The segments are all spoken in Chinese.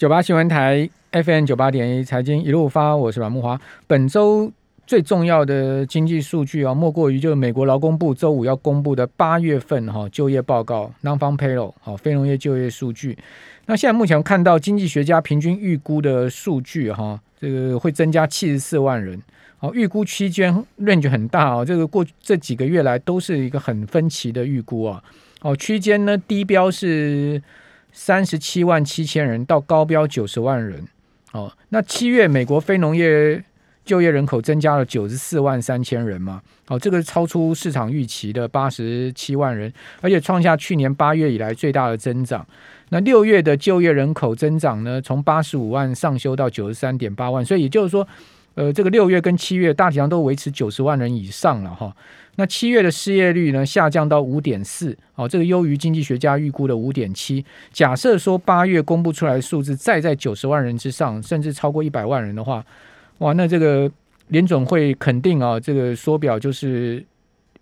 九八新闻台 FM 九八点一财经一路发，我是阮木华。本周最重要的经济数据啊，莫过于就是美国劳工部周五要公布的八月份哈就业报告 （Non-Farm Payroll） 好非农业就业数据。那现在目前看到经济学家平均预估的数据哈，这个会增加七十四万人。好，预估区间 range 很大啊，这个过这几个月来都是一个很分歧的预估啊。哦，区间呢低标是。三十七万七千人到高标九十万人，哦，那七月美国非农业就业人口增加了九十四万三千人嘛，哦，这个超出市场预期的八十七万人，而且创下去年八月以来最大的增长。那六月的就业人口增长呢，从八十五万上修到九十三点八万，所以也就是说。呃，这个六月跟七月大体上都维持九十万人以上了哈。那七月的失业率呢下降到五点四，哦，这个优于经济学家预估的五点七。假设说八月公布出来的数字再在九十万人之上，甚至超过一百万人的话，哇，那这个联总会肯定啊，这个缩表就是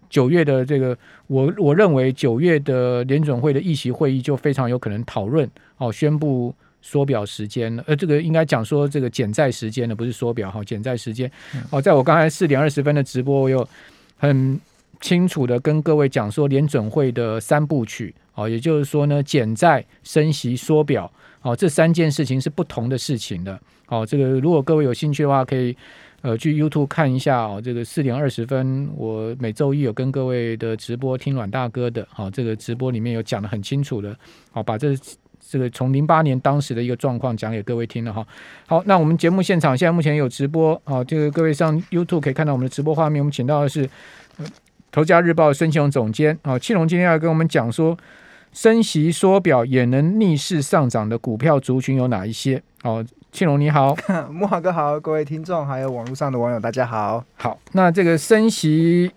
九月的这个，我我认为九月的联总会的议席会议就非常有可能讨论哦，宣布。缩表时间呃，这个应该讲说这个减债时间呢，不是缩表哈，减债时间。哦，在我刚才四点二十分的直播，我有很清楚的跟各位讲说联准会的三部曲哦，也就是说呢，减债、升息、缩表哦，这三件事情是不同的事情的。哦，这个如果各位有兴趣的话，可以呃去 YouTube 看一下哦，这个四点二十分，我每周一有跟各位的直播听阮大哥的，好，这个直播里面有讲的很清楚的，好，把这。这个从零八年当时的一个状况讲给各位听了哈。好，那我们节目现场现在目前有直播啊，这个各位上 YouTube 可以看到我们的直播画面。我们请到的是《头家日报》孙庆荣总监啊，庆荣今天要跟我们讲说，升息缩表也能逆势上涨的股票族群有哪一些？哦，庆荣你好，木华哥好，各位听众还有网络上的网友大家好。好，那这个升息。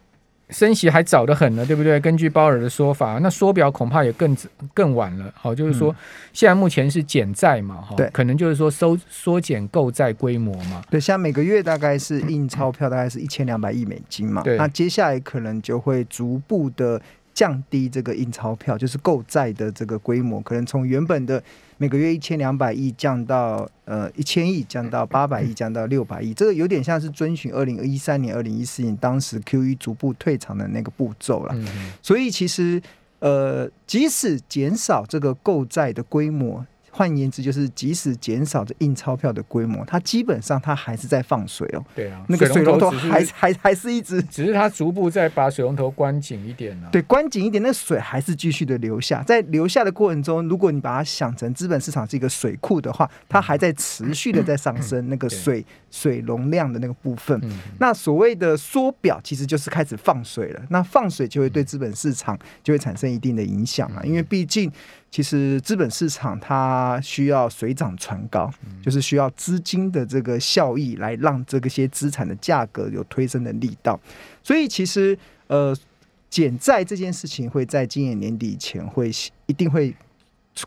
升息还早得很呢，对不对？根据鲍尔的说法，那缩表恐怕也更更晚了。好，就是说现在目前是减债嘛，哈，对，可能就是说收缩减购债规模嘛。对，现在每个月大概是印钞票，大概是一千两百亿美金嘛。对，那接下来可能就会逐步的降低这个印钞票，就是购债的这个规模，可能从原本的。每个月一千两百亿降到呃一千亿，降到八百亿，降到六百亿，这个有点像是遵循二零一三年、二零一四年当时 Q E 逐步退场的那个步骤了。所以其实呃，即使减少这个购债的规模。换言之，就是即使减少这印钞票的规模，它基本上它还是在放水哦。对啊，那个水龙头还还还是一直，只是它逐步在把水龙头关紧一点了。对，关紧一点，那水还是继续的流下。在流下的过程中，如果你把它想成资本市场是一个水库的话，它还在持续的在上升那个水水容量的那个部分。那所谓的缩表，其实就是开始放水了。那放水就会对资本市场就会产生一定的影响啊，因为毕竟。其实资本市场它需要水涨船高，就是需要资金的这个效益来让这个些资产的价格有推升的力道。所以其实呃减债这件事情会在今年年底前会一定会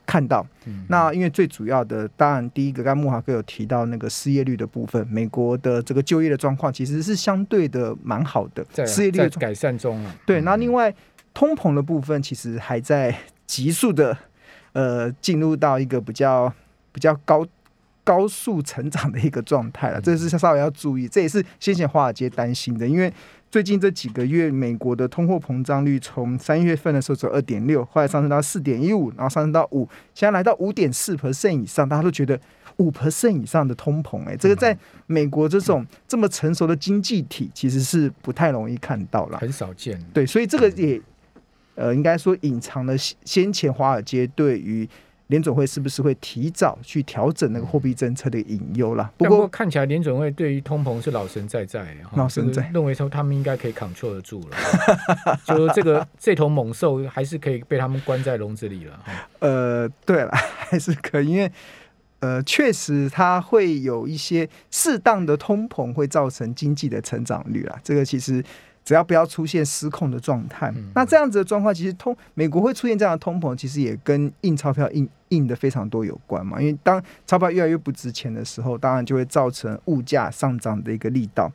看到。那因为最主要的，当然第一个，刚木华哥有提到那个失业率的部分，美国的这个就业的状况其实是相对的蛮好的，失业率改善中了。对，那另外通膨的部分其实还在急速的。呃，进入到一个比较比较高高速成长的一个状态了，这是稍微要注意。这也是先前华尔街担心的，因为最近这几个月，美国的通货膨胀率从三月份的时候只有二点六，后来上升到四点一五，然后上升到五，现在来到五点四 percent 以上，大家都觉得五 percent 以上的通膨，哎，这个在美国这种这么成熟的经济体，其实是不太容易看到了，很少见。对，所以这个也。呃，应该说隐藏了先前华尔街对于联总会是不是会提早去调整那个货币政策的隐忧了。不过看起来联总会对于通膨是老神在在，老神在认为说他们应该可以 control 得住了，就说这个这头猛兽还是可以被他们关在笼子里了。呃，对了，还是可以，因为呃，确实它会有一些适当的通膨会造成经济的成长率啦。这个其实。只要不要出现失控的状态，那这样子的状况，其实通美国会出现这样的通膨，其实也跟印钞票印印的非常多有关嘛。因为当钞票越来越不值钱的时候，当然就会造成物价上涨的一个力道。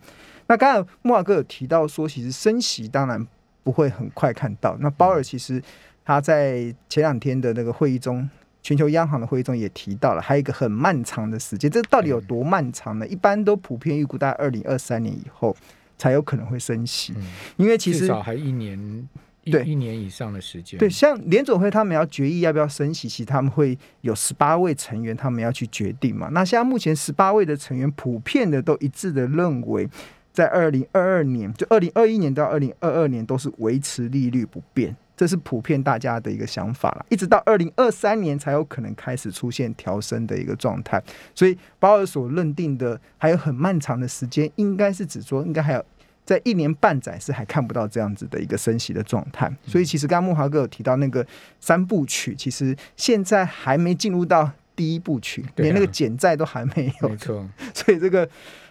那刚才莫瓦哥有提到说，其实升息当然不会很快看到。那鲍尔其实他在前两天的那个会议中全球央行的会议中也提到了，还有一个很漫长的时间，这到底有多漫长呢？一般都普遍预估在二零二三年以后才有可能会升息，因为其实至少还一年。对一年以上的时间，对，像联总会他们要决议要不要升息，其实他们会有十八位成员，他们要去决定嘛。那现在目前十八位的成员普遍的都一致的认为，在二零二二年，就二零二一年到二零二二年都是维持利率不变，这是普遍大家的一个想法了。一直到二零二三年才有可能开始出现调升的一个状态。所以鲍尔所认定的还有很漫长的时间，应该是指说应该还有。在一年半载是还看不到这样子的一个升息的状态，所以其实刚刚木华哥有提到那个三部曲，其实现在还没进入到第一部曲，连那个减债都还没有。没错，所以这个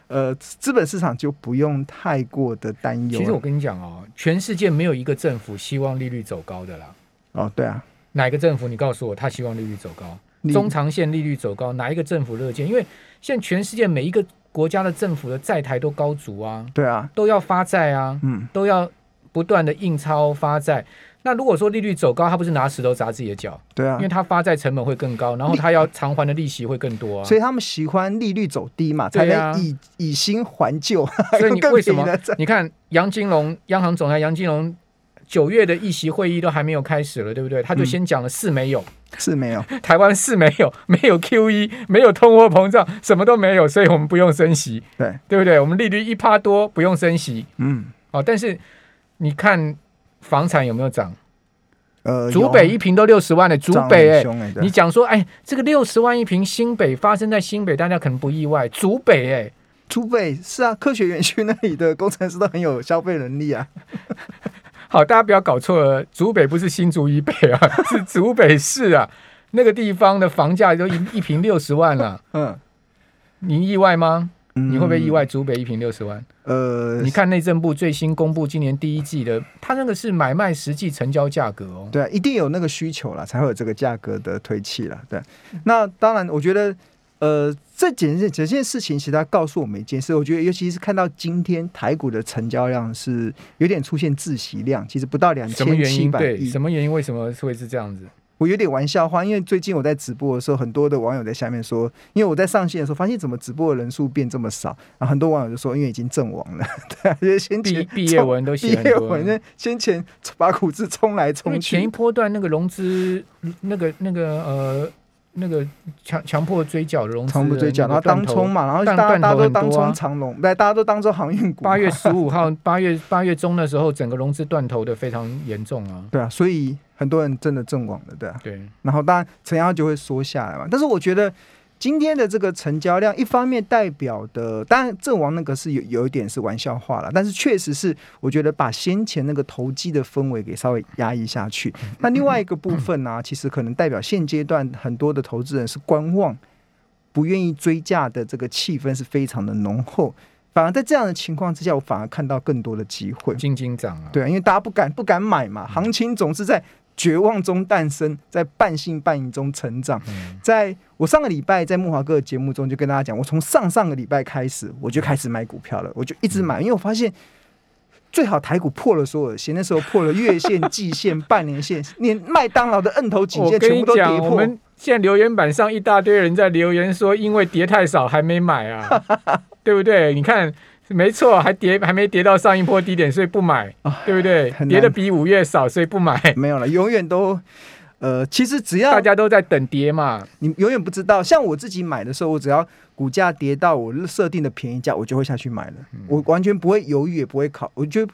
呃资本市场就不用太过的担忧。其实我跟你讲哦，全世界没有一个政府希望利率走高的啦。哦，对啊，哪个政府？你告诉我，他希望利率走高，中长线利率走高，哪一个政府乐见？因为现在全世界每一个。国家的政府的债台都高足啊，对啊，都要发债啊，嗯，都要不断的印钞发债。那如果说利率走高，他不是拿石头砸自己的脚？对啊，因为他发债成本会更高，然后他要偿还的利息会更多啊。所以他们喜欢利率走低嘛，才能以以新还旧。所以你 为什么？你看杨金龙央行总裁杨金龙。九月的议席会议都还没有开始了，对不对？他就先讲了四没有，四没有，台湾四没有，没有 Q E，没有通货膨胀，什么都没有，所以我们不用升息，对对不对？我们利率一趴多，不用升息，嗯，哦，但是你看房产有没有涨？呃，竹北一平都六十万了，竹北哎，你讲说哎，这个六十万一平，新北发生在新北，大家可能不意外，竹北哎，竹北是啊，科学园区那里的工程师都很有消费能力啊。好，大家不要搞错了，竹北不是新竹以北啊，是竹北市啊，那个地方的房价都一一平六十万了。嗯，你意外吗？你会不会意外？竹北一平六十万？呃，你看内政部最新公布今年第一季的，它那个是买卖实际成交价格哦。对，一定有那个需求了，才会有这个价格的推气了。对，那当然，我觉得。呃，这件事这件事情，其实它告诉我们一件事，我觉得尤其是看到今天台股的成交量是有点出现窒息量，其实不到两千七百亿。什么原因？为什么会是这样子？我有点玩笑话，因为最近我在直播的时候，很多的网友在下面说，因为我在上线的时候发现怎么直播的人数变这么少，然后很多网友就说，因为已经阵亡了，对，因为先前毕业文都写毕业文，先前把股市冲来冲去，前一波段那个融资，那个那个呃。那个强强迫追缴融资，强迫追缴，然后当冲嘛，然后大家大家都当冲长龙，对，大家都当做航运股。八月十五 号，八月八月中的时候，整个融资断头的非常严重啊。对啊，所以很多人真的阵亡了，对啊。对，然后当然成交就会缩下来嘛，但是我觉得。今天的这个成交量，一方面代表的，当然阵亡那个是有有一点是玩笑话了，但是确实是我觉得把先前那个投机的氛围给稍微压抑下去。那另外一个部分呢，其实可能代表现阶段很多的投资人是观望，不愿意追价的这个气氛是非常的浓厚。反而在这样的情况之下，我反而看到更多的机会。金金涨啊，对啊，因为大家不敢不敢买嘛，行情总是在。绝望中诞生，在半信半疑中成长。在我上个礼拜在木华哥的节目中就跟大家讲，我从上上个礼拜开始我就开始买股票了，我就一直买，因为我发现最好台股破了所有的线，那时候破了月线、季线、半年线，连麦当劳的摁头颈线全部都跌破。我们现在留言板上一大堆人在留言说，因为跌太少还没买啊，对不对？你看。没错，还跌还没跌到上一波低点，所以不买，对不对？跌的比五月少，所以不买。没有了，永远都，呃，其实只要大家都在等跌嘛，你永远不知道。像我自己买的时候，我只要股价跌到我设定的便宜价，我就会下去买了。我完全不会犹豫，也不会考，我就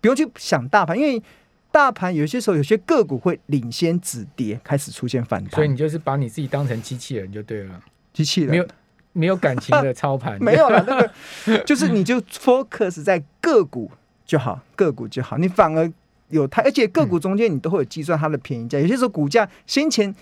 不用去想大盘，因为大盘有些时候有些个股会领先止跌，开始出现反弹。所以你就是把你自己当成机器人就对了，机器人没有。没有感情的 操盘，没有了。那个就是你就 focus 在个股就好，个股就好。你反而有它，而且个股中间你都会有计算它的便宜价。有些时候股价先前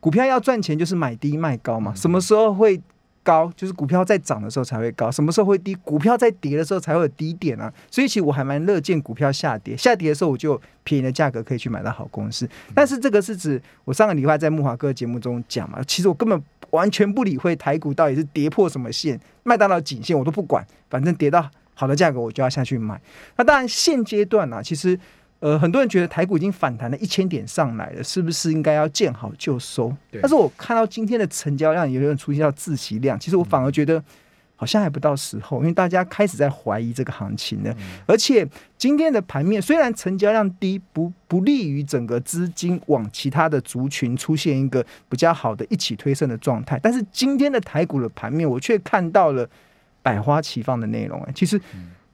股票要赚钱，就是买低卖高嘛。什么时候会高？就是股票在涨的时候才会高。什么时候会低？股票在跌的时候才会有低点啊。所以其实我还蛮乐见股票下跌，下跌的时候我就便宜的价格可以去买到好公司。但是这个是指我上个礼拜在木华哥节目中讲嘛，其实我根本。完全不理会台股到底是跌破什么线，麦当劳颈线我都不管，反正跌到好的价格我就要下去买。那当然现阶段呢，其实呃，很多人觉得台股已经反弹了一千点上来了，是不是应该要见好就收？但是我看到今天的成交量有点出现到自习量，其实我反而觉得好像还不到时候，因为大家开始在怀疑这个行情了。而且今天的盘面虽然成交量低，不不利于整个资金往其他的族群出现一个比较好的一起推升的状态，但是今天的台股的盘面，我却看到了百花齐放的内容。哎，其实。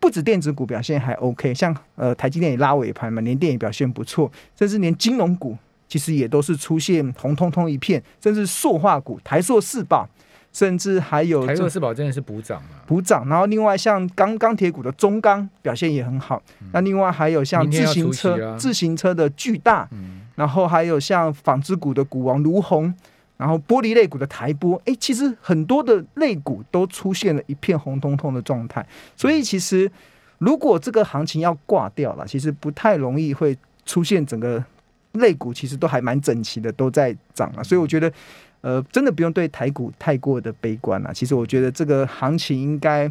不止电子股表现还 OK，像呃台积电也拉尾盘嘛，连电也表现不错，甚至连金融股其实也都是出现红彤彤一片，甚至塑化股台塑四宝，甚至还有台塑四宝真的是补涨啊，补涨。然后另外像钢钢铁股的中钢表现也很好，那另外还有像自行车自行车的巨大，然后还有像纺织股的股王卢红。然后玻璃类股的台波，哎，其实很多的类股都出现了一片红彤彤的状态，所以其实如果这个行情要挂掉了，其实不太容易会出现整个类股其实都还蛮整齐的都在涨啊，所以我觉得呃真的不用对台股太过的悲观了。其实我觉得这个行情应该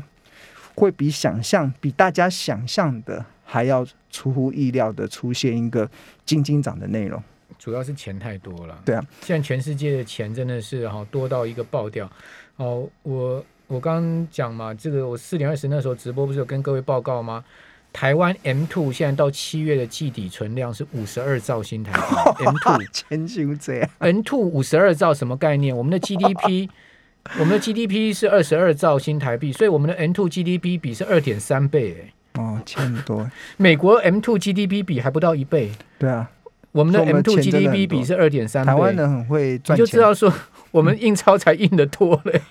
会比想象比大家想象的还要出乎意料的出现一个金金涨的内容。主要是钱太多了，对啊，现在全世界的钱真的是哈多到一个爆掉。哦，我我刚刚讲嘛，这个我四点二十那时候直播不是有跟各位报告吗？台湾 M two 现在到七月的季底存量是五十二兆新台币，M two 千金这样，M two 五十二兆什么概念？我们的 GDP，我们的 GDP 是二十二兆新台币，所以我们的 M two GDP 比是二点三倍，哎，哦，千多。美国 M two GDP 比还不到一倍，对啊。我们的 M two GDP 比是二点三，台湾人很会赚钱，你就知道说我们印钞才印的多嘞。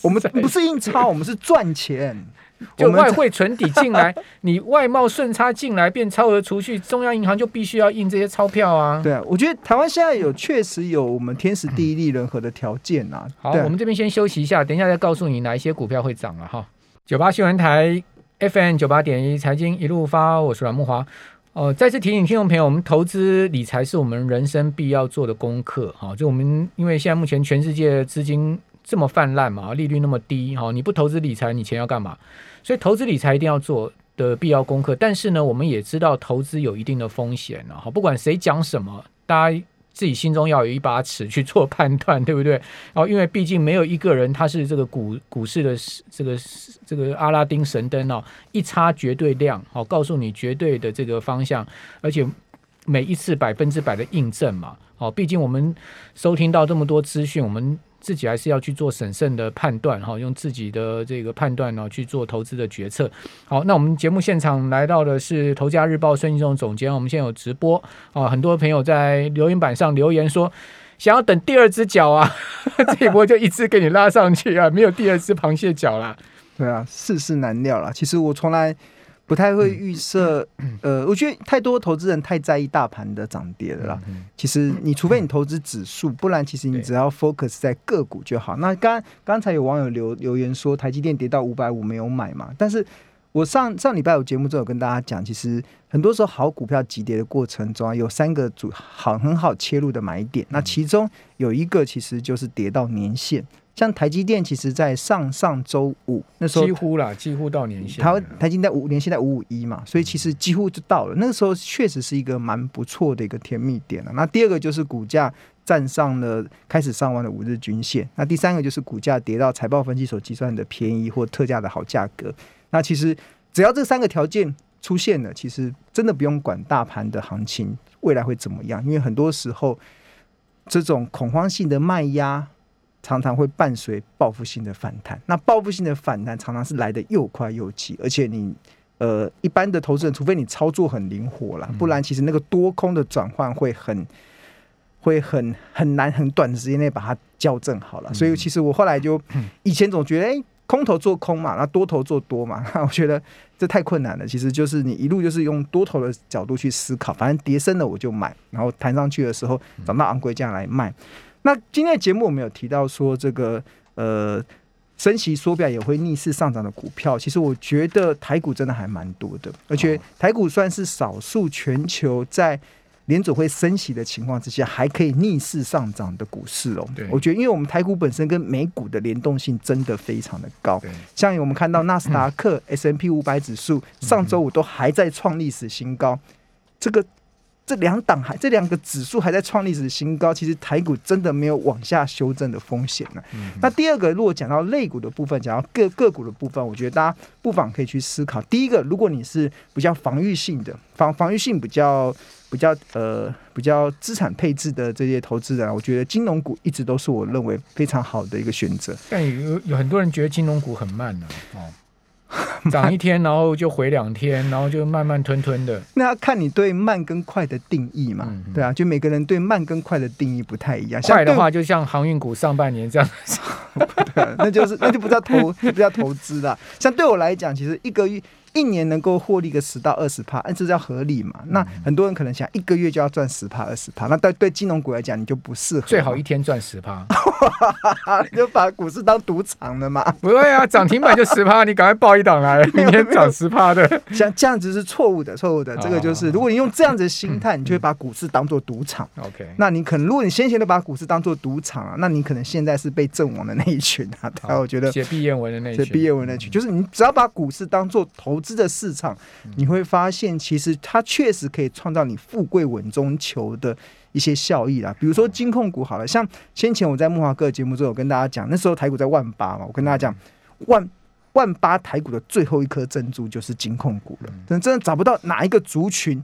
我们不是印钞，我们是赚钱。就外汇存底进来，你外贸顺差进来变超额储蓄，中央银行就必须要印这些钞票啊。对啊，我觉得台湾现在有确实有我们天时地利人和的条件啊。好，我们这边先休息一下，等一下再告诉你哪一些股票会涨了哈。九八新闻台 FM 九八点一财经一路发，我是阮木华。哦，再次提醒听众朋友，我们投资理财是我们人生必要做的功课。哈，就我们因为现在目前全世界资金这么泛滥嘛，利率那么低，哈，你不投资理财，你钱要干嘛？所以投资理财一定要做的必要功课。但是呢，我们也知道投资有一定的风险啊。哈，不管谁讲什么，大家。自己心中要有一把尺去做判断，对不对？然后，因为毕竟没有一个人他是这个股股市的这个这个阿拉丁神灯哦，一插绝对亮，好，告诉你绝对的这个方向，而且每一次百分之百的印证嘛，哦，毕竟我们收听到这么多资讯，我们。自己还是要去做审慎的判断哈，用自己的这个判断呢去做投资的决策。好，那我们节目现场来到的是《投家日报》孙金忠总监，我们现在有直播啊，很多朋友在留言板上留言说想要等第二只脚啊，这一波就一只给你拉上去啊，没有第二只螃蟹脚啦。对啊，世事难料了。其实我从来。不太会预设，呃，我觉得太多投资人太在意大盘的涨跌了啦。其实你除非你投资指数，不然其实你只要 focus 在个股就好。那刚刚才有网友留留言说台积电跌到五百五没有买嘛？但是我上上礼拜有节目中有跟大家讲，其实很多时候好股票急跌的过程中啊，有三个主好很好切入的买点。那其中有一个其实就是跌到年线。像台积电，其实在上上周五那时候几乎啦，几乎到年线。台台积电五年现在五五一嘛，所以其实几乎就到了。那个时候确实是一个蛮不错的一个甜蜜点了。那第二个就是股价站上了开始上完的五日均线。那第三个就是股价跌到财报分析所计算的便宜或特价的好价格。那其实只要这三个条件出现了，其实真的不用管大盘的行情未来会怎么样，因为很多时候这种恐慌性的卖压。常常会伴随报复性的反弹，那报复性的反弹常常是来的又快又急，而且你呃一般的投资人，除非你操作很灵活啦，不然其实那个多空的转换会很会很很难，很短的时间内把它校正好了。所以其实我后来就以前总觉得，哎，空头做空嘛，那多头做多嘛，那 我觉得这太困难了。其实就是你一路就是用多头的角度去思考，反正跌升了我就买，然后弹上去的时候涨到昂贵价来卖。那今天的节目我们有提到说，这个呃升息缩表也会逆势上涨的股票，其实我觉得台股真的还蛮多的，而且台股算是少数全球在联总会升息的情况之下还可以逆势上涨的股市哦。我觉得因为我们台股本身跟美股的联动性真的非常的高，像我们看到纳斯达克、S M P 五百指数上周五都还在创历史新高。这个。这两档还这两个指数还在创历史新高，其实台股真的没有往下修正的风险呢。那第二个，如果讲到类股的部分，讲到个个股的部分，我觉得大家不妨可以去思考。第一个，如果你是比较防御性的防防御性比较比较呃比较资产配置的这些投资人，我觉得金融股一直都是我认为非常好的一个选择。但有有很多人觉得金融股很慢呢，哦。涨一天，然后就回两天，然后就慢慢吞吞的。那要看你对慢跟快的定义嘛？对啊，就每个人对慢跟快的定义不太一样。快的话，就像航运股上半年这样，那就是那就不叫投，不叫投资了。像对我来讲，其实一个月。一年能够获利个十到二十帕，按这叫合理嘛？那很多人可能想一个月就要赚十帕二十帕，那对对金融股来讲你就不适合。最好一天赚十帕，你就把股市当赌场了嘛？不会啊，涨停板就十趴，你赶快报一档来，明天涨十趴的。像这样子是错误的，错误的。这个就是如果你用这样子的心态，你就会把股市当做赌场。OK，那你可能如果你先前都把股市当做赌场啊，那你可能现在是被阵亡的那一群啊。我觉得写毕业文的那群，写毕业文那群，就是你只要把股市当做投资的市场。你会发现，其实它确实可以创造你富贵稳中求的一些效益啦。比如说金控股好了，像先前我在木华哥的节目中有跟大家讲，那时候台股在万八嘛，我跟大家讲，万万八台股的最后一颗珍珠就是金控股了。真真的找不到哪一个族群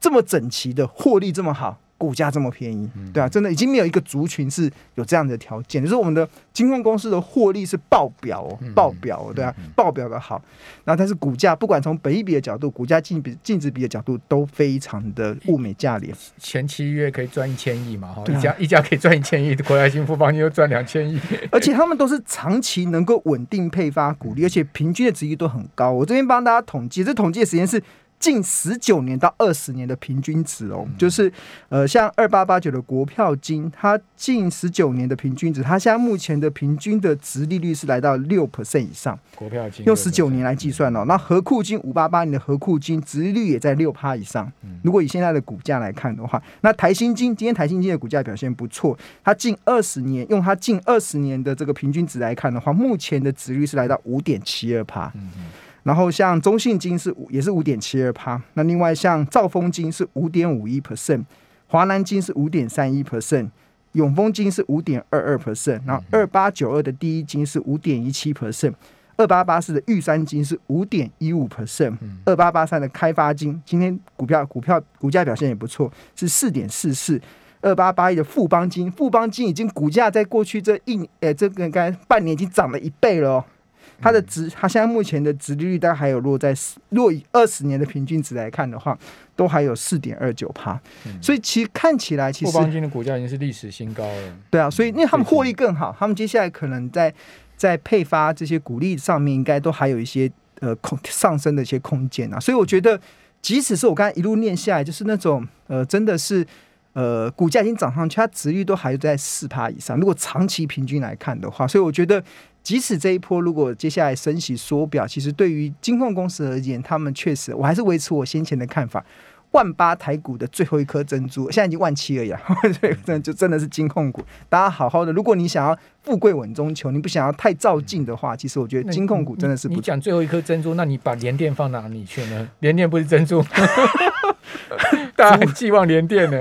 这么整齐的获利这么好。股价这么便宜，对啊，真的已经没有一个族群是有这样的条件，就是我们的金控公司的获利是爆表，哦，爆表，哦，对啊，爆表的好。然后但是股价不管从本益比的角度，股价净比净值比的角度都非常的物美价廉。前七月可以赚一千亿嘛？哈，一家一家可以赚一千亿，国泰金富邦又赚两千亿，而且他们都是长期能够稳定配发股利，而且平均的值率都很高。我这边帮大家统计，这统计的时间是。近十九年到二十年的平均值哦，就是呃，像二八八九的国票金，它近十九年的平均值，它现在目前的平均的值利率是来到六 percent 以上。国票金用十九年来计算哦，那和库金五八八年的和库金值利率也在六趴以上。如果以现在的股价来看的话，那台新金今天台新金的股价表现不错，它近二十年用它近二十年的这个平均值来看的话，目前的值率是来到五点七二趴。然后像中信金是也是五点七二趴，那另外像兆丰金是五点五一 percent，华南金是五点三一 percent，永丰金是五点二二 percent，然后二八九二的第一金是五点一七 percent，二八八四的玉山金是五点一五 percent，二八八三的开发金今天股票股票股价表现也不错，是四点四四，二八八一的富邦金富邦金已经股价在过去这一呃这个该半年已经涨了一倍了。它的值，它现在目前的值利率大概还有落在，若以二十年的平均值来看的话，都还有四点二九趴，所以其实看起来，其实邦金的股价已经是历史新高了。对啊，所以因为他们获利更好，他们接下来可能在在配发这些股利上面，应该都还有一些呃空上升的一些空间啊。所以我觉得，即使是我刚才一路念下来，就是那种呃，真的是呃，股价已经涨上去，它值率都还在四趴以上。如果长期平均来看的话，所以我觉得。即使这一波如果接下来升息缩表，其实对于金控公司而言，他们确实，我还是维持我先前的看法。万八台股的最后一颗珍珠，现在已经万七而已啊！这就真的是金控股，大家好好的。如果你想要富贵稳中求，你不想要太照进的话，其实我觉得金控股真的是。你讲最后一颗珍珠，那你把联电放哪里去呢？联电不是珍珠。大家很寄望联电呢，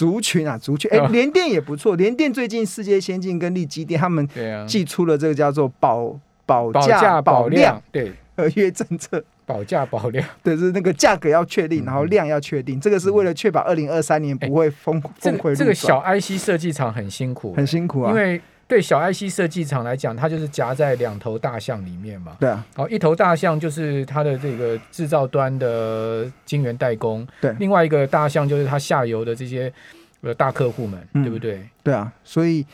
族群啊，族群，哎，联电也不错。联电最近世界先进跟利基电他们寄出了这个叫做保保价保量对合约政策，保价保量，对，是那个价格要确定，然后量要确定，这个是为了确保二零二三年不会疯疯亏。这个小 IC 设计厂很辛苦，很辛苦啊，因为。对小 IC 设计厂来讲，它就是夹在两头大象里面嘛。对啊，好，一头大象就是它的这个制造端的晶圆代工，对，另外一个大象就是它下游的这些呃大客户们，对不对？对啊，所以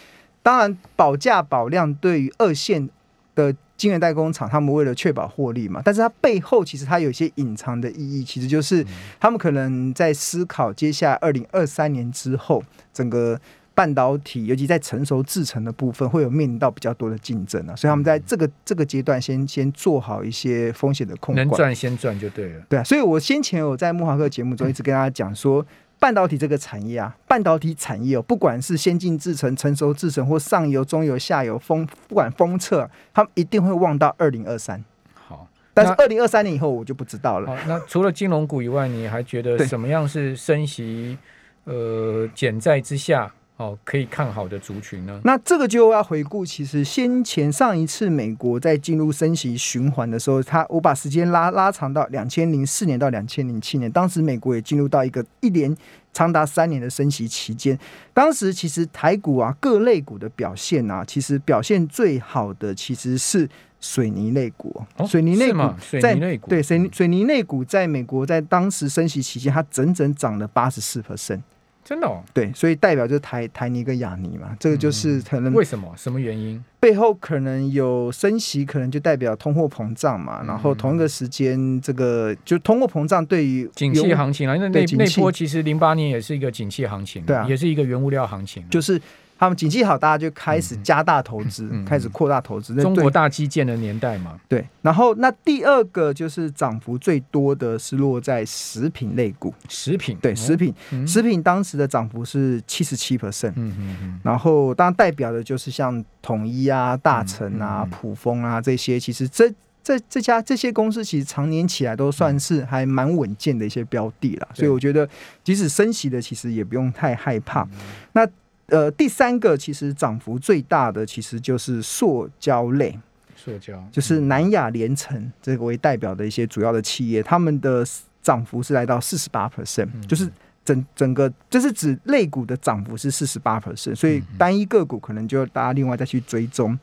当然保价保量对于二线的晶圆代工厂，他们为了确保获利嘛，但是它背后其实它有一些隐藏的意义，其实就是他们可能在思考接下来二零二三年之后整个。半导体，尤其在成熟制程的部分，会有面临到比较多的竞争啊，所以他们在这个这个阶段，先先做好一些风险的控管，能赚先赚就对了。对啊，所以我先前有在木华克节目中一直跟大家讲说，半导体这个产业啊，半导体产业哦，不管是先进制程、成熟制程或上游、中游、下游封，不管封测，他们一定会望到二零二三。好，但是二零二三年以后我就不知道了。好，那除了金融股以外，你还觉得对什么样是升息呃减债之下哦可以看好的族群呢？那这个就要回顾，其实先前上一次美国在进入升息循环的时候，它我把时间拉拉长到两千零四年到两千零七年，当时美国也进入到一个一连长达三年的升息期间。当时其实台股啊各类股的表现啊，其实表现最好的其实是水泥类股，哦水泥类股水在泥类股对水泥水泥类股在美国在当时升息期间，它整整涨了八十四 percent。真的哦？对，所以代表就是台台泥跟亚泥嘛，这个就是可能为什么？什么原因？背后可能有升息，可能就代表通货膨胀嘛。然后同一个时间，这个就通货膨胀对于景气行情啊，那那那对景气波其实零八年也是一个景气行情，对啊也是一个原物料行情啊，就是他们景气好，大家就开始加大投资，开始扩大投资。那中国大基建的年代嘛。对，然后那第二个就是涨幅最多的是落在食品类股，食品对，食品，嗯食品当时的涨幅是七十七 percent。嗯嗯嗯，然后，当然代表的就是像统一啊、大成啊、普丰啊这些，其实这这这家这些公司其实常年起来都算是还蛮稳健的一些标的啦。对所以我觉得，即使升息的，其实也不用太害怕。嗯那呃，第三个其实涨幅最大的其实就是塑胶类，塑胶就是南亚联成这个为代表的一些主要的企业，他们的涨幅是来到四十八 percent，嗯。就是整整个这是指类股的涨幅是四十八 percent，所以单一个股可能就大家另外再去追踪。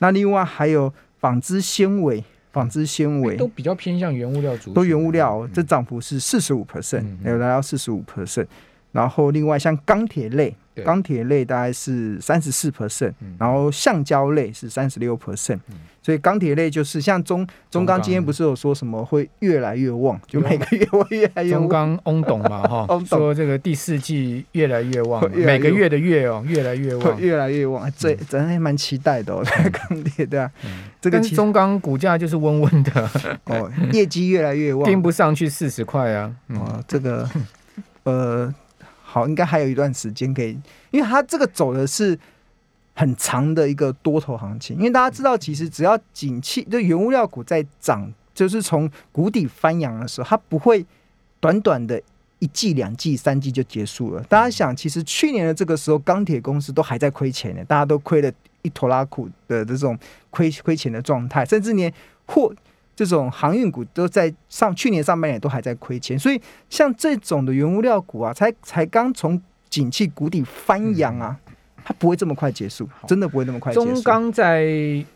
那另外还有纺织纤维，纺织纤维都比较偏向原物料族群，都原物料这涨幅是四十五 percent，嗯。有来到四十五 percent。然后另外像钢铁类对，钢铁类大概是三十四 percent，嗯。然后橡胶类是三十六 percent 嗯。所以钢铁类就是像中中钢。今天不是有说什么会越来越旺，就每个月会越来越旺。中钢翁董嘛哈。说这个第四季越来越旺每个月的月哦越来越旺。越来越旺，这真还蛮期待的哦。钢铁对啊，这个中钢股价就是温温的，哦，业绩越来越旺，盯不上去四十块啊。嗯。哦，这个呃，好，应该还有一段时间可以，因为它这个走的是很长的一个多头行情。因为大家知道，其实只要景气，就原物料股在涨，就是从谷底翻扬的时候，它不会短短的。一季、两季、三季就结束了。大家想，其实去年的这个时候，钢铁公司都还在亏钱呢，大家都亏了一坨拉苦的这种亏亏钱的状态，甚至连货 这种航运股都在上去年上半年都还在亏钱，所以像这种的原物料股啊，才才刚从景气谷底翻扬啊，它不会这么快结束，真的不会那么快结束。中钢在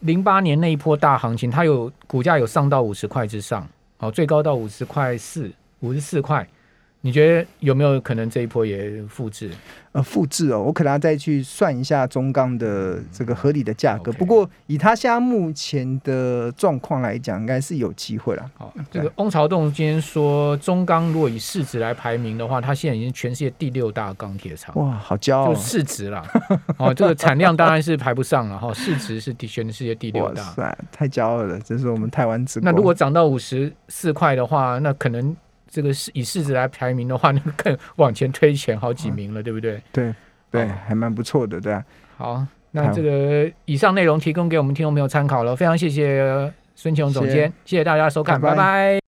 零八年那一波大行情，它有股价有上到五十块之上，哦，最高到五十块四、五十四块。你觉得有没有可能这一波也复制？呃复制哦，我可能要再去算一下中钢的这个合理的价格。不过以它现在目前的状况来讲，应该是有机会了。好，这个翁朝栋今天说，中钢如果以市值来排名的话，它现在已经全世界第六大钢铁厂。哇，好骄傲就！市值啦，哦，这个产量当然是排不上了哈，市值是第全世界第六哇大。塞，太骄傲了！这是我们台湾之光。那如果涨到五十四块的话，那可能这个是以市值来排名的话，那更往前推前好几名了，对不对？对对，哦还蛮不错的，对。啊。好，那这个以上内容提供给我们听众朋友参考了，非常谢谢孙琼总监，谢谢大家收看，拜拜。拜拜